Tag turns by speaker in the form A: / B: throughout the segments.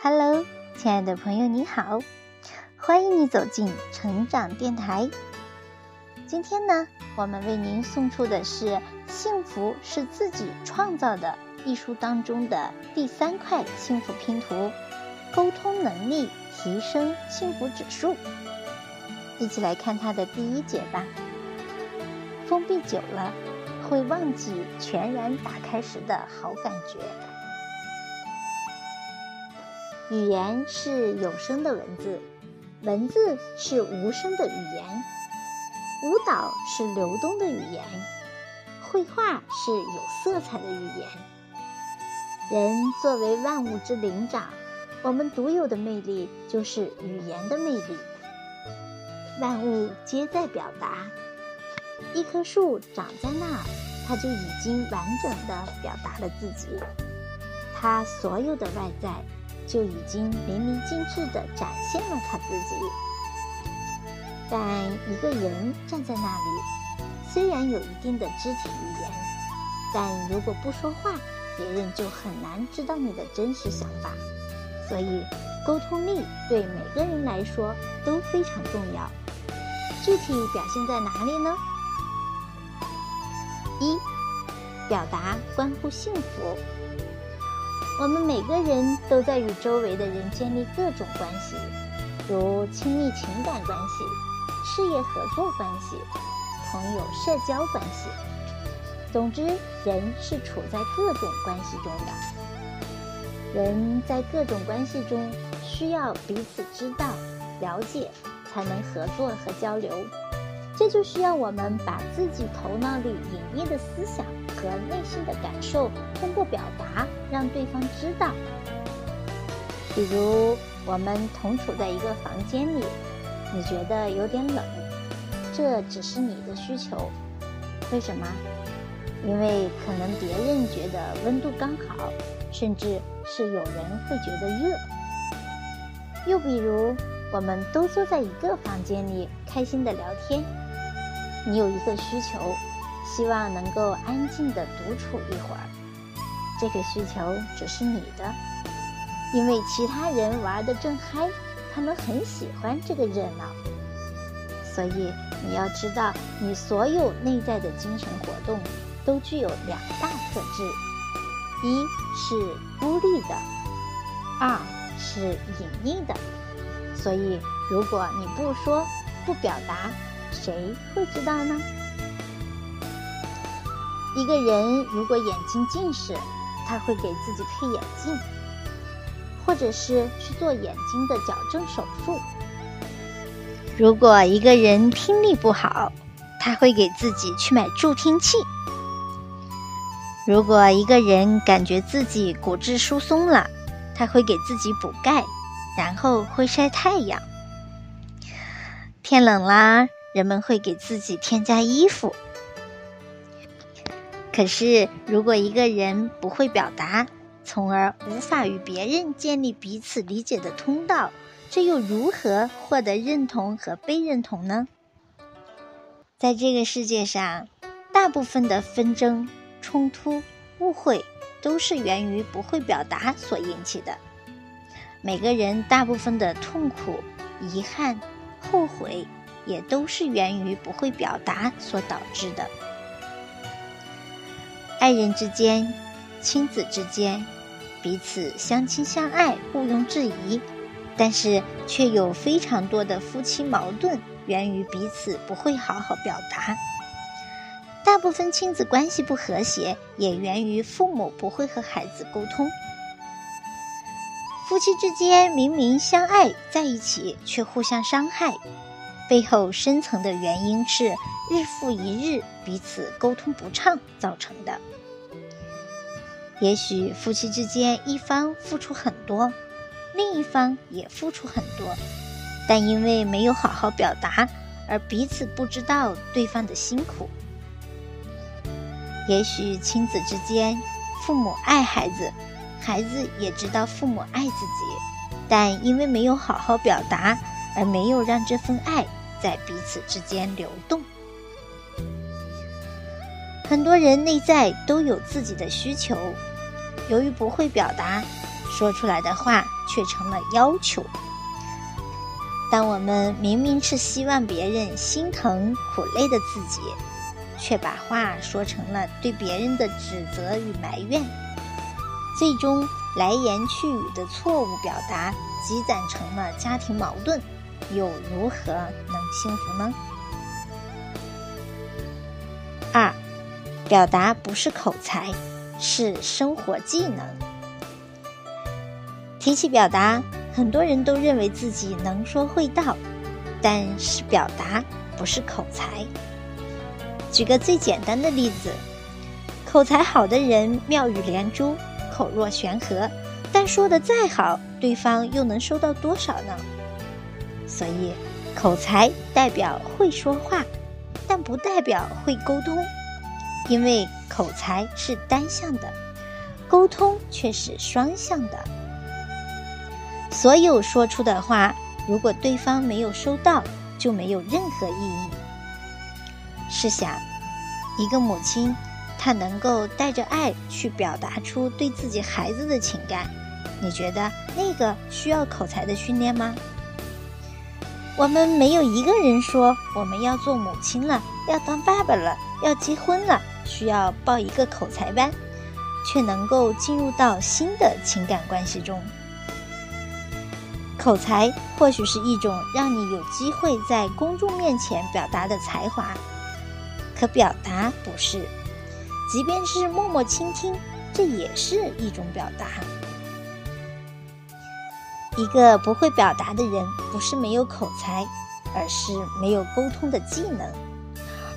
A: Hello，亲爱的朋友，你好，欢迎你走进成长电台。今天呢，我们为您送出的是《幸福是自己创造的》一书当中的第三块幸福拼图——沟通能力提升幸福指数。一起来看它的第一节吧。封闭久了，会忘记全然打开时的好感觉。语言是有声的文字，文字是无声的语言，舞蹈是流动的语言，绘画是有色彩的语言。人作为万物之灵长，我们独有的魅力就是语言的魅力。万物皆在表达。一棵树长在那儿，它就已经完整的表达了自己，它所有的外在就已经淋漓尽致的展现了他自己。但一个人站在那里，虽然有一定的肢体语言，但如果不说话，别人就很难知道你的真实想法。所以，沟通力对每个人来说都非常重要。具体表现在哪里呢？一，表达关乎幸福。我们每个人都在与周围的人建立各种关系，如亲密情感关系、事业合作关系、朋友社交关系。总之，人是处在各种关系中的。人在各种关系中需要彼此知道、了解，才能合作和交流。这就需要我们把自己头脑里隐秘的思想和内心的感受通过表达让对方知道。比如，我们同处在一个房间里，你觉得有点冷，这只是你的需求。为什么？因为可能别人觉得温度刚好，甚至是有人会觉得热。又比如，我们都坐在一个房间里，开心的聊天。你有一个需求，希望能够安静的独处一会儿。这个需求只是你的，因为其他人玩的正嗨，他们很喜欢这个热闹。所以你要知道，你所有内在的精神活动都具有两大特质：一是孤立的，二是隐匿的。所以，如果你不说，不表达。谁会知道呢？一个人如果眼睛近视，他会给自己配眼镜，或者是去做眼睛的矫正手术。如果一个人听力不好，他会给自己去买助听器。如果一个人感觉自己骨质疏松了，他会给自己补钙，然后会晒太阳。天冷啦。人们会给自己添加衣服，可是如果一个人不会表达，从而无法与别人建立彼此理解的通道，这又如何获得认同和被认同呢？在这个世界上，大部分的纷争、冲突、误会，都是源于不会表达所引起的。每个人大部分的痛苦、遗憾、后悔。也都是源于不会表达所导致的。爱人之间、亲子之间，彼此相亲相爱，毋庸置疑，但是却有非常多的夫妻矛盾，源于彼此不会好好表达。大部分亲子关系不和谐，也源于父母不会和孩子沟通。夫妻之间明明相爱在一起，却互相伤害。背后深层的原因是日复一日彼此沟通不畅造成的。也许夫妻之间一方付出很多，另一方也付出很多，但因为没有好好表达，而彼此不知道对方的辛苦。也许亲子之间，父母爱孩子，孩子也知道父母爱自己，但因为没有好好表达，而没有让这份爱。在彼此之间流动。很多人内在都有自己的需求，由于不会表达，说出来的话却成了要求。当我们明明是希望别人心疼苦累的自己，却把话说成了对别人的指责与埋怨，最终来言去语的错误表达积攒成了家庭矛盾，又如何能幸福呢？二，表达不是口才，是生活技能。提起表达。很多人都认为自己能说会道，但是表达不是口才。举个最简单的例子，口才好的人妙语连珠，口若悬河，但说的再好，对方又能收到多少呢？所以，口才代表会说话，但不代表会沟通，因为口才是单向的，沟通却是双向的。所有说出的话，如果对方没有收到，就没有任何意义。试想，一个母亲，她能够带着爱去表达出对自己孩子的情感，你觉得那个需要口才的训练吗？我们没有一个人说我们要做母亲了，要当爸爸了，要结婚了，需要报一个口才班，却能够进入到新的情感关系中。口才或许是一种让你有机会在公众面前表达的才华，可表达不是。即便是默默倾听，这也是一种表达。一个不会表达的人，不是没有口才，而是没有沟通的技能。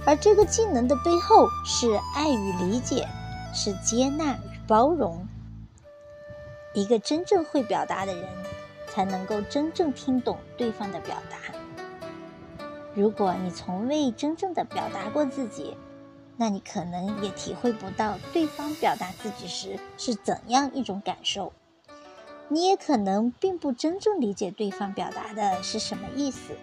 A: 而这个技能的背后，是爱与理解，是接纳与包容。一个真正会表达的人。才能够真正听懂对方的表达。如果你从未真正的表达过自己，那你可能也体会不到对方表达自己时是怎样一种感受。你也可能并不真正理解对方表达的是什么意思。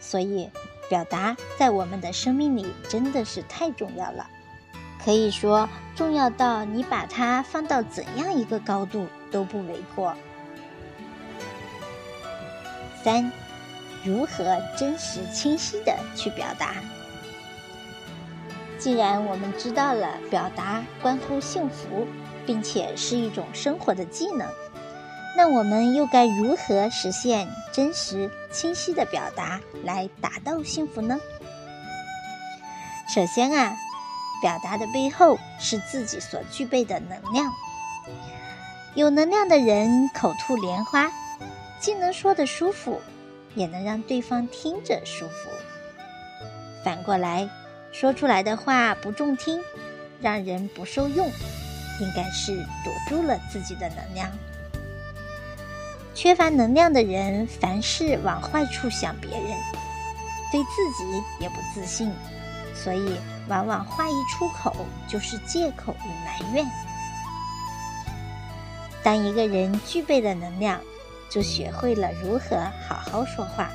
A: 所以，表达在我们的生命里真的是太重要了，可以说重要到你把它放到怎样一个高度都不为过。三，如何真实清晰的去表达？既然我们知道了表达关乎幸福，并且是一种生活的技能，那我们又该如何实现真实清晰的表达来达到幸福呢？首先啊，表达的背后是自己所具备的能量。有能量的人口吐莲花。既能说得舒服，也能让对方听着舒服。反过来，说出来的话不中听，让人不受用，应该是堵住了自己的能量。缺乏能量的人，凡事往坏处想，别人对自己也不自信，所以往往话一出口就是借口与埋怨。当一个人具备了能量，就学会了如何好好说话，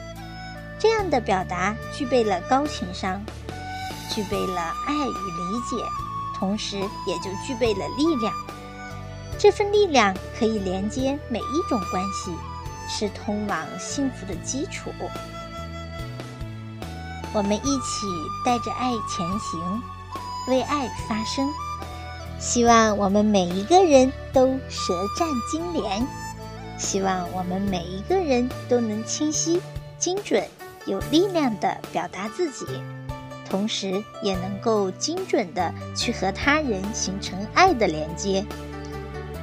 A: 这样的表达具备了高情商，具备了爱与理解，同时也就具备了力量。这份力量可以连接每一种关系，是通往幸福的基础。我们一起带着爱前行，为爱发声。希望我们每一个人都舌战金莲。希望我们每一个人都能清晰、精准、有力量地表达自己，同时也能够精准地去和他人形成爱的连接。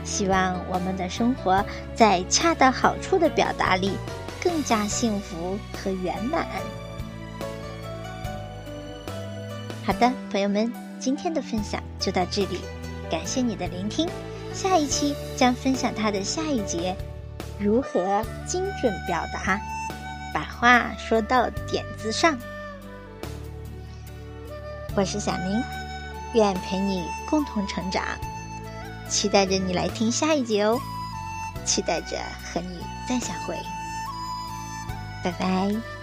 A: 希望我们的生活在恰到好处的表达里更加幸福和圆满。好的，朋友们，今天的分享就到这里，感谢你的聆听。下一期将分享他的下一节。如何精准表达，把话说到点子上？我是小宁，愿陪你共同成长，期待着你来听下一集哦，期待着和你再相会，拜拜。